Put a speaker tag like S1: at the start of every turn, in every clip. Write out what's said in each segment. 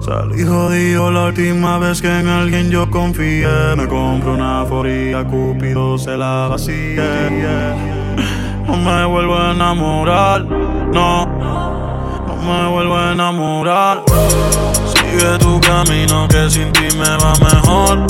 S1: Salí jodido la última vez que en alguien yo confié. Me compro una foría, Cupido se la vacía. No me vuelvo a enamorar, no. No me vuelvo a enamorar. Sigue tu camino que sin ti me va mejor.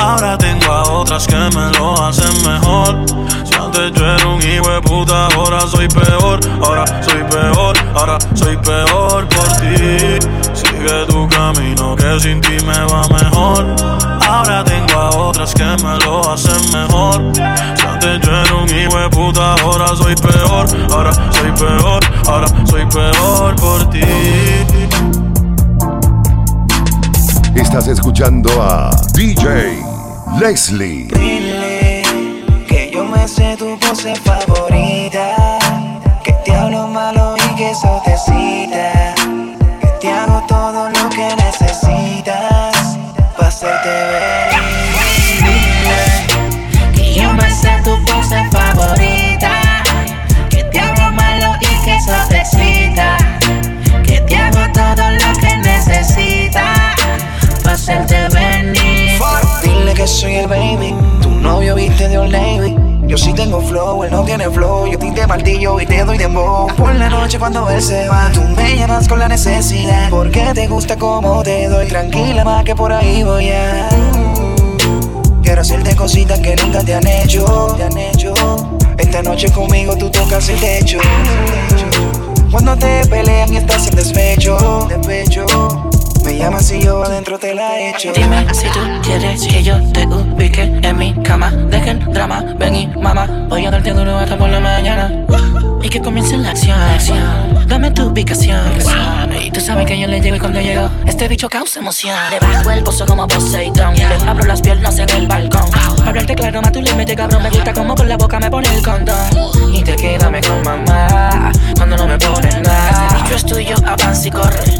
S1: Ahora tengo a otras que me lo hacen mejor. Si antes yo era un hijo de puta, ahora soy peor. Ahora soy peor, ahora soy peor por ti. Sigue tu camino que sin ti me va mejor. Ahora tengo a otras que me lo hacen mejor. Si antes yo era un hijo de puta, ahora soy peor. Ahora soy peor, ahora soy peor por ti.
S2: Estás escuchando a DJ Leslie.
S3: Dile que yo me sé tu pose favorita. Que te hablo malo y que eso te cita. Tengo flow, él no tiene flow. Yo te martillo y te doy dembow. Por la noche cuando él se va, tú me llamas con la necesidad. Porque te gusta como te doy. Tranquila, más que por ahí voy a. Quiero hacerte cositas que nunca te han hecho. Te han hecho. Esta noche conmigo tú tocas el techo. Cuando te pelean y estás en despecho. Despecho. Llamas y yo adentro te la echo.
S4: Dime si tú quieres que yo te ubique en mi cama. Dejen drama, ven y mama. Voy a darte duro hasta por la mañana. Y que comience la acción. Dame tu ubicación. Y tú sabes que yo le llego y cuando llego, este bicho causa emoción. Le bajo el pozo como Poseidón. Le abro las piernas en el balcón. Para hablarte claro, más tu límite, cabrón. Me gusta como por la boca me pone el condón. Y te quédame con mamá cuando no me pones nada. Este bicho es tuyo, avanza y corre.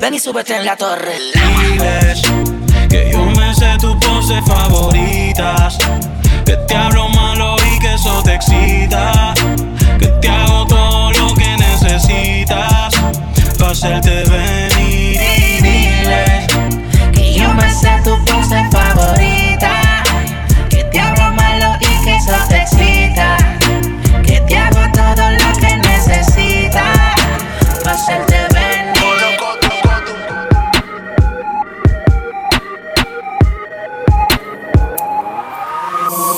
S4: Ven y súbete en la torre.
S1: Diles que yo me sé tus poses favoritas. Que te hablo malo y que eso te excita. Que te hago todo lo que necesitas. Pa' hacerte venir. Diles
S3: Que yo me sé tu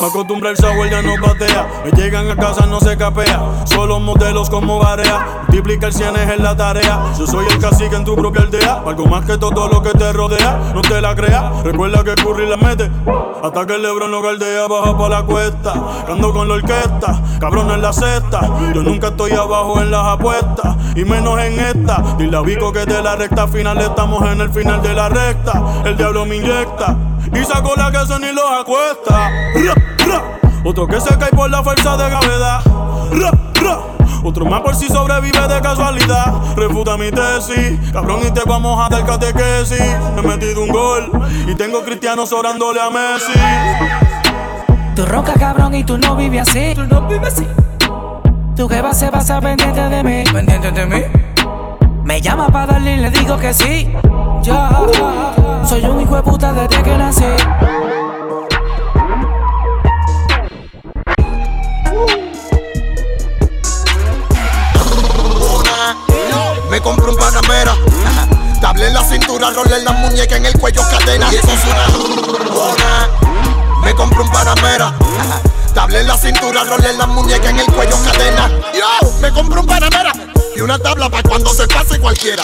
S1: Me acostumbra el software, ya no patea. Me llegan a casa, no se capea. Solo modelos como barea. Multiplicar cienes en la tarea. Yo soy el cacique en tu propia aldea. Algo más que todo lo que te rodea. No te la creas. Recuerda que Curry la mete. Hasta que el Lebron lo galdea, baja pa' la cuesta. Ando con la orquesta, cabrón en la cesta. Yo nunca estoy abajo en las apuestas. Y menos en esta. Dile a Vico que de la recta final estamos en el final de la recta. El diablo me inyecta. Y saco la que son y los acuesta. Ra, ra. Otro que se cae por la fuerza de gravedad. Ra, ra. Otro más por si sobrevive de casualidad. Refuta mi tesis, cabrón, y te vamos a dar catequesis. He metido un gol y tengo cristianos orándole a Messi.
S4: Tú ronca cabrón y tú no vives así. Tú no vives así. Tu jeva se pasa pendiente de mí. Pendiente de mí. Me llama para darle y le digo que sí. Soy un hijo de puta desde que nací.
S5: Me compro un Panamera. Table en la cintura, rol en la muñeca, en el cuello cadena. Y eso suena. Me compro un Panamera. Table en la cintura, rol en la muñeca, en el cuello cadena. Yo, me compro un Panamera. Y una tabla para cuando se pase cualquiera.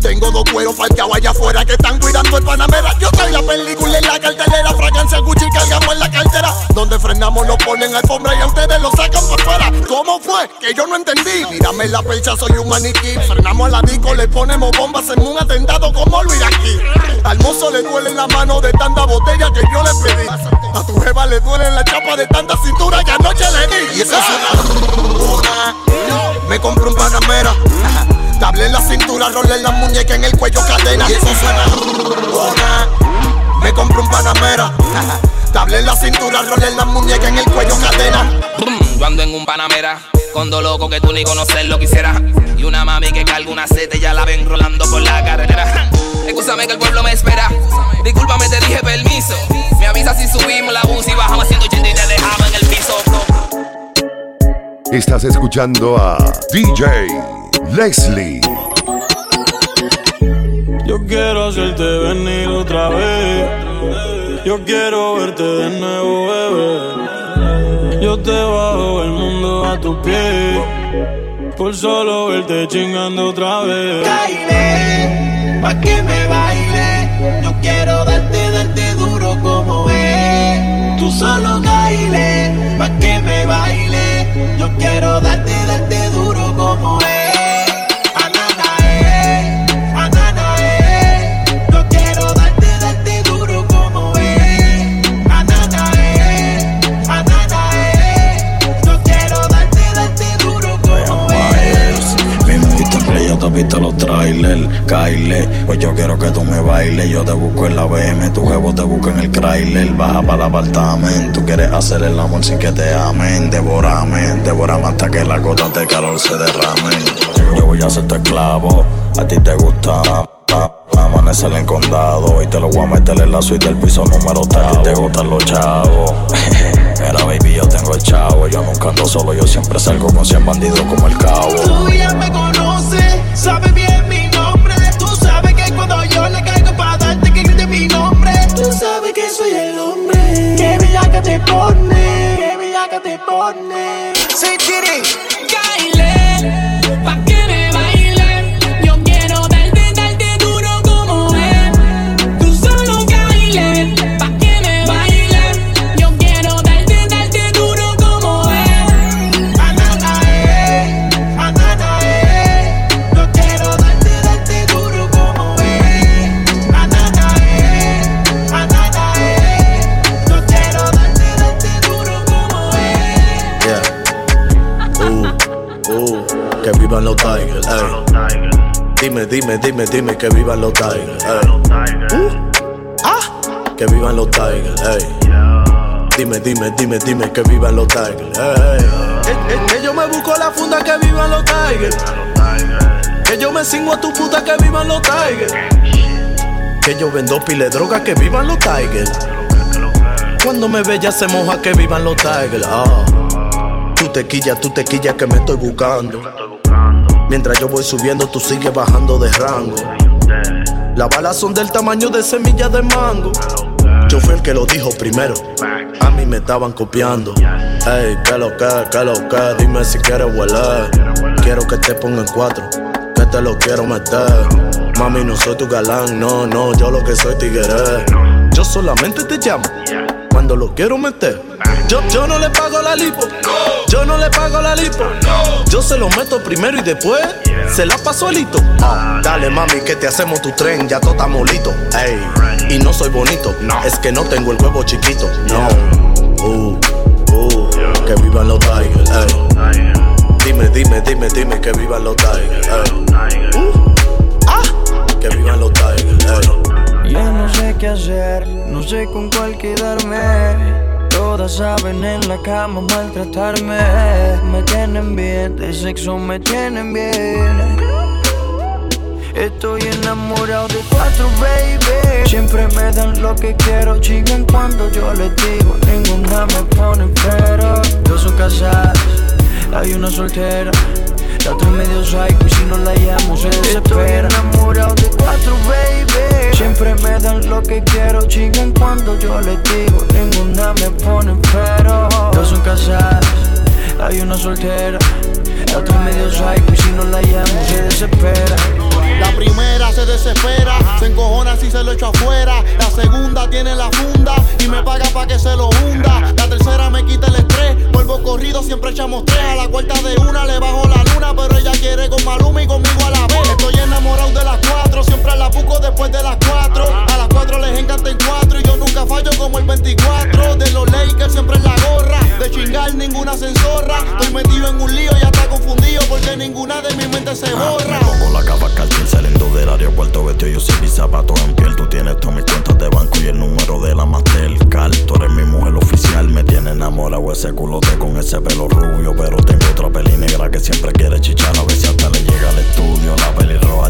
S5: Tengo dos cueros parqueados allá afuera que están cuidando el Panamera. Yo traigo la película en la cartelera, fragancia Gucci cargamos en la cartera. Donde frenamos lo ponen alfombra y a ustedes lo sacan por fuera. ¿Cómo fue? Que yo no entendí. Mírame la percha, soy un maniquí. Frenamos a la disco, le ponemos bombas en un atentado como lo aquí. Al mozo le duele la mano de tanta botella que yo le pedí. A tu jeva le duele la chapa de tanta cintura que anoche le di. Y eso es. Me compro un Panamera. Table en la cintura, rol en la muñeca, en el cuello cadena. Y eso suena. Me compro un Panamera. Table en la cintura, rol en la muñeca, en el cuello cadena.
S6: Yo ando en un Panamera con dos locos que tú ni conocer lo quisieras. Y una mami que carga una seta y ya la ven rolando por la carretera. Úsame que el pueblo me espera. Discúlpame, te dije permiso. Me avisa si subimos la bus y bajamos 180 y te dejamos en el piso.
S2: Estás escuchando a DJ Leslie.
S1: Yo quiero hacerte venir otra vez. Yo quiero verte de nuevo, bebé. Yo te bajo el mundo a tus pies. Por solo verte chingando otra vez.
S7: Caile, pa' que me baile. Yo quiero darte, darte duro como es. Tú solo Yo
S8: te busco en la BM, tu jevo te busca en el trailer. Baja para el apartamento. Quieres hacer el amor sin que te amen. Devórame, devórame hasta que las gotas de calor se derramen. Yo voy a ser tu esclavo. A ti te gusta. Amanecer en condado y te lo voy a meter en la suite del piso número 3. A te gustan los chavos. Mira, baby, yo tengo el chavo. Yo nunca ando solo, yo siempre salgo con 100 bandidos como el cabo.
S7: Tú ya me conoces, sabes que soy el hombre. Qué bella que te pone, qué bella que te pone. Say
S9: Tigers, ey. Dime, dime, dime, dime que vivan los Tigers, ey. Uh, ah, que vivan los Tigers, ey. Dime, dime, dime, dime que vivan los Tigers, ey. Que, yo me busco la funda que vivan los Tigers. Que yo me cingo a tu puta que vivan los Tigers. Que yo vendo pile de droga que vivan los Tigers. Cuando me ve ya se moja que vivan los Tigers. Ah. Tú te quillas, tú te quillas que me estoy buscando. Mientras yo voy subiendo, tú sigues bajando de rango. Las balas son del tamaño de semillas de mango. Yo fui el que lo dijo primero. A mí me estaban copiando. Ey, que lo que, que dime si quieres hueler. Quiero que te ponga en cuatro, que te lo quiero meter. Mami, no soy tu galán, no, no, yo lo que soy tigre. Yo solamente te llamo cuando lo quiero meter. Yo, yo no le pago la lipo, yo no le pago la lipo. Yo se lo meto primero y después se la paso alito. Ah, dale mami que te hacemos tu tren, ya todo está molito. Ey, y no soy bonito, es que no tengo el huevo chiquito. No, uh, uh, que vivan los Tigers. Ey. Dime, dime, dime, dime que vivan los Tigers. Ey. Uh, ah, que vivan los Tigers. Ey.
S10: Ya no sé qué hacer, no sé con cuál quedarme. Todas saben en la cama maltratarme. Me tienen bien, de sexo me tienen bien. Estoy enamorado de cuatro, baby. Siempre me dan lo que quiero, chingan cuando yo les digo. Ninguna me pone pero. Dos son casadas, hay una soltera. La otra medio psycho y si no la llamo se desespera. Estoy enamorado de cuatro, baby. Siempre me dan lo que quiero, chingan cuando yo les digo. Ninguna me pone pero. Dos son casadas, hay una soltera. La otra medio psycho y si no la llamo se desespera.
S11: La primera se desespera, se encojona si se lo echo afuera. La segunda tiene la funda y me paga pa' que se lo hunda. La tercera me quita el estrés, vuelvo corrido, siempre echamos tres. A la cuarta de una le 24. De los Lakers siempre en la gorra, de chingar ninguna censorra. Estoy metido en un lío y ya está confundido porque ninguna de mi mente se borra.
S8: Me pongo la capa cartel saliendo del aeropuerto vestido yo sin mis zapatos en piel. Tú tienes todas mis cuentas de banco y el número de la Mastercard. Tú eres mi mujer oficial, me tiene enamorado ese culote con ese pelo rubio. Pero tengo otra peli negra que siempre quiere chichar. A ver si hasta le llega al estudio. La pelirroja chichando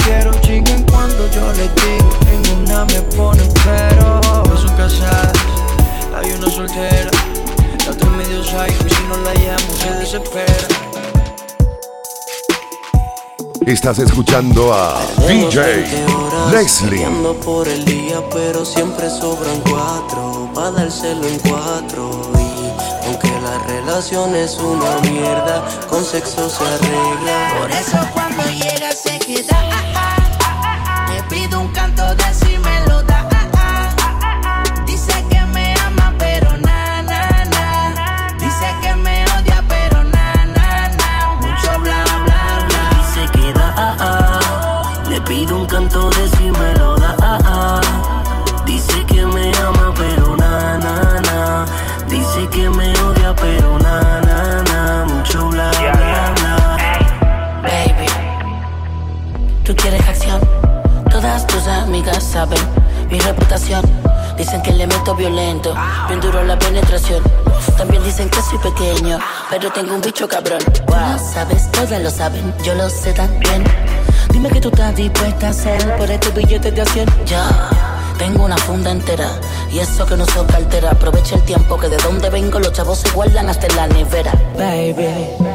S2: Estás escuchando a DJ Leslie.
S12: Por el día, pero siempre sobran cuatro. Pa' dárselo en cuatro. Y aunque la relación es una mierda, con sexo se arregla.
S4: Por eso cuando llega se queda.
S13: Penetración. También dicen que soy pequeño, pero tengo un bicho cabrón. Wow, sabes, todas lo saben, yo lo sé también. Dime que tú estás dispuesta a hacer por este billete de acción. Ya, tengo una funda entera y eso que no soy cartera. Aprovecha el tiempo que de donde vengo los chavos se guardan hasta en la nevera. Baby.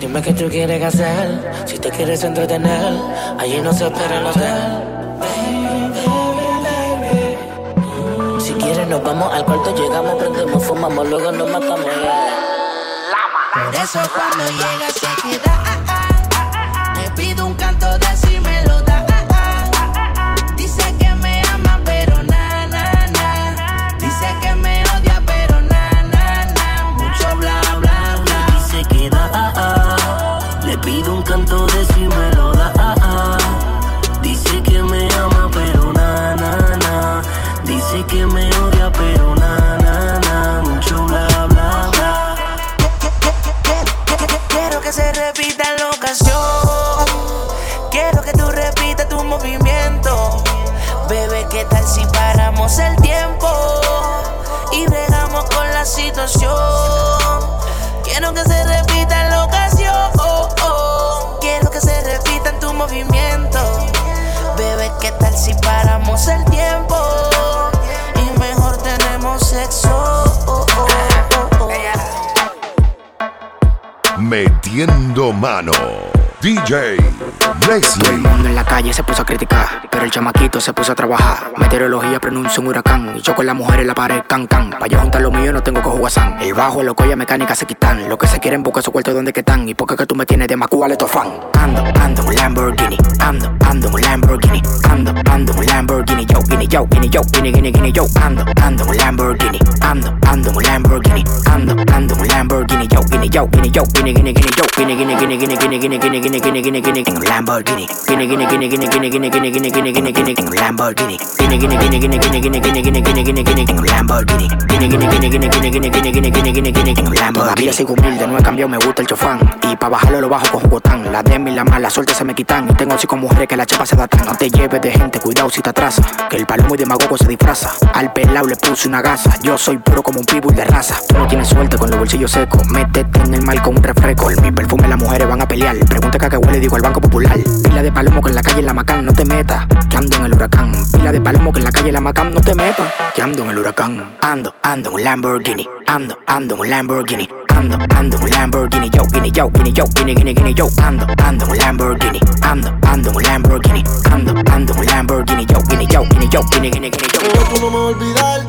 S13: Dime qué tú quieres hacer, si te quieres entretener, allí no se espera el hotel. Quieres nos vamos al cuarto, llegamos, prendemos, fumamos, luego nos matamos.
S4: Por eso cuando llega se queda. Le pido un canto de ¿qué tal si paramos el tiempo? Y bregamos con la situación. Quiero que se repita la ocasión. Quiero que se repita tu movimiento. Bebé, ¿qué tal si paramos el tiempo? Y mejor tenemos sexo.
S2: Metiendo mano. DJ Leslie.
S14: mundo en la calle se puso a criticar, pero el chamaquito se puso a trabajar. Meteorología pronuncia un huracán, y yo con las mujeres en la pared can can. Pa' yo juntar lo mío no tengo cojo guasán. El bajo, el loco y la mecánica se quitan. Lo que se quieren buscar su cuarto donde que están. Y porque que tú me tienes de Macú, vale fan. Ando, ando un Lamborghini, ando, ando un Lamborghini, ando, ando un Lamborghini, yo, guinea, yo, guinea, yo, guinea, guinea, yo, ando, ando un Lamborghini, ando, ando un Lamborghini, ando, ando un Lamborghini, yo, guinea, yo, guinea, yo, guinea, guinea, yo, guinea, guinea, guinea, guinea, guinea, guinea, guinea, guinea, guinea, gine gine gine gine gine Lamborghini, Lamborghini, Lamborghini, Lamborghini, Todavía soy humilde, no he cambiado, me gusta el chofán. Y pa' bajarlo lo bajo con jugotán. La demi y la mala suerte se me quitan. Y tengo así como un que la chapa se da tan. No te lleves de gente, cuidado si te atrasa. Que el palomo y demagogo se disfraza. Al pelao le puse una gasa. Yo soy puro como un pitbull de raza. Tú no tienes suerte con los bolsillos secos. Métete en el mal con un refresco. Mi perfume las mujeres van a pelear. Pregunta que a qué huele, digo al Banco Popular. Pila de palomo que en la calle la Macán, no te metas. Que ando en el huracán. Pila de palomo que en la calle la Macán, no te metas. Que ando en el huracán. Ando, ando en un Lamborghini. Ando, ando en un Lamborghini. Ando, ando en un Lamborghini. Yo, guinea, yo, guinea, yo, guinea, guinea, guinea, yo. Ando, ando en un Lamborghini. Ando, ando en un Lamborghini. Ando, ando en un Lamborghini. Yo, guinea, yo, guinea, yo, guinea, guinea, guinea, yo.
S11: Tú no me a olvidar.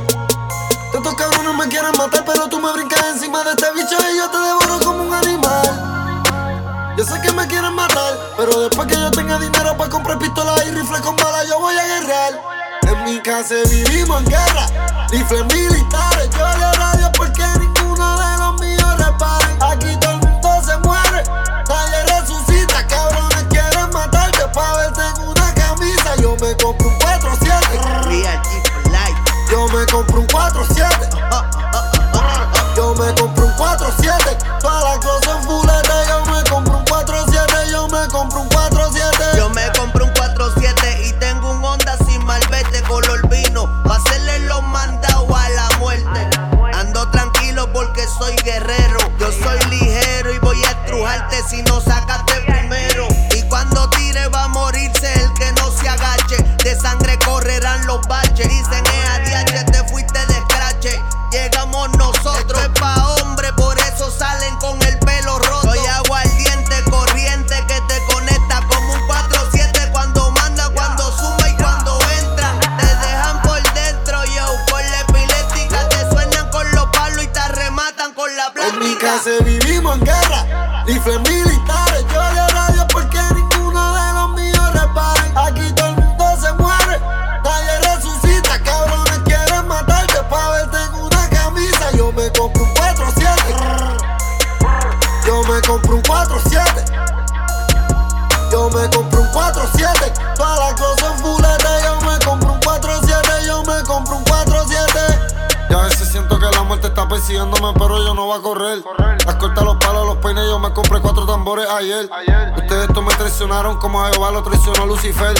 S11: Tantos cabrones me quieren matar, pero tú me brincas encima de este bicho y yo te devoro como un animal. Yo sé que me quieren matar, pero después que yo tenga dinero para comprar pistolas y rifles con balas, yo voy a guerrear. En mi casa vivimos en guerra, rifles militares. Yo le radio porque pero yo no voy a correr. Los peines, yo me compré cuatro tambores ayer. Ustedes estos me traicionaron como a Jehová lo traicionó Lucifer.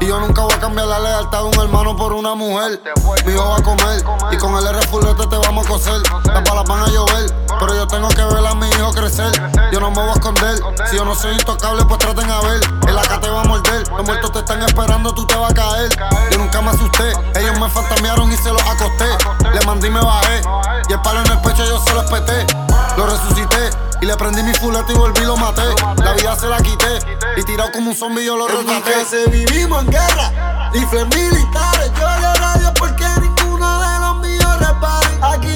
S11: Y yo nunca voy a cambiar la lealtad de un hermano por una mujer. Mi hijo va a comer y con el R fulete te vamos a coser. Las balas van a llover, pero yo tengo que ver a mi hijo crecer. Yo no me voy a esconder. Si yo no soy intocable, pues traten a ver. El acá te va a morder. Los muertos te están esperando, tú te vas a caer. Yo nunca me asusté. Ellos me fantamearon y se los acosté. Le mandé y me bajé. Y el palo en el pecho yo se lo espeté. Lo resucité. Y le prendí mi fulete y volví lo maté. La vida se la quité. Y tirado como un zombie yo lo retraté. se vivimos en guerra. Rifles militares. Yo le radio porque ninguno de los míos reparen. Aquí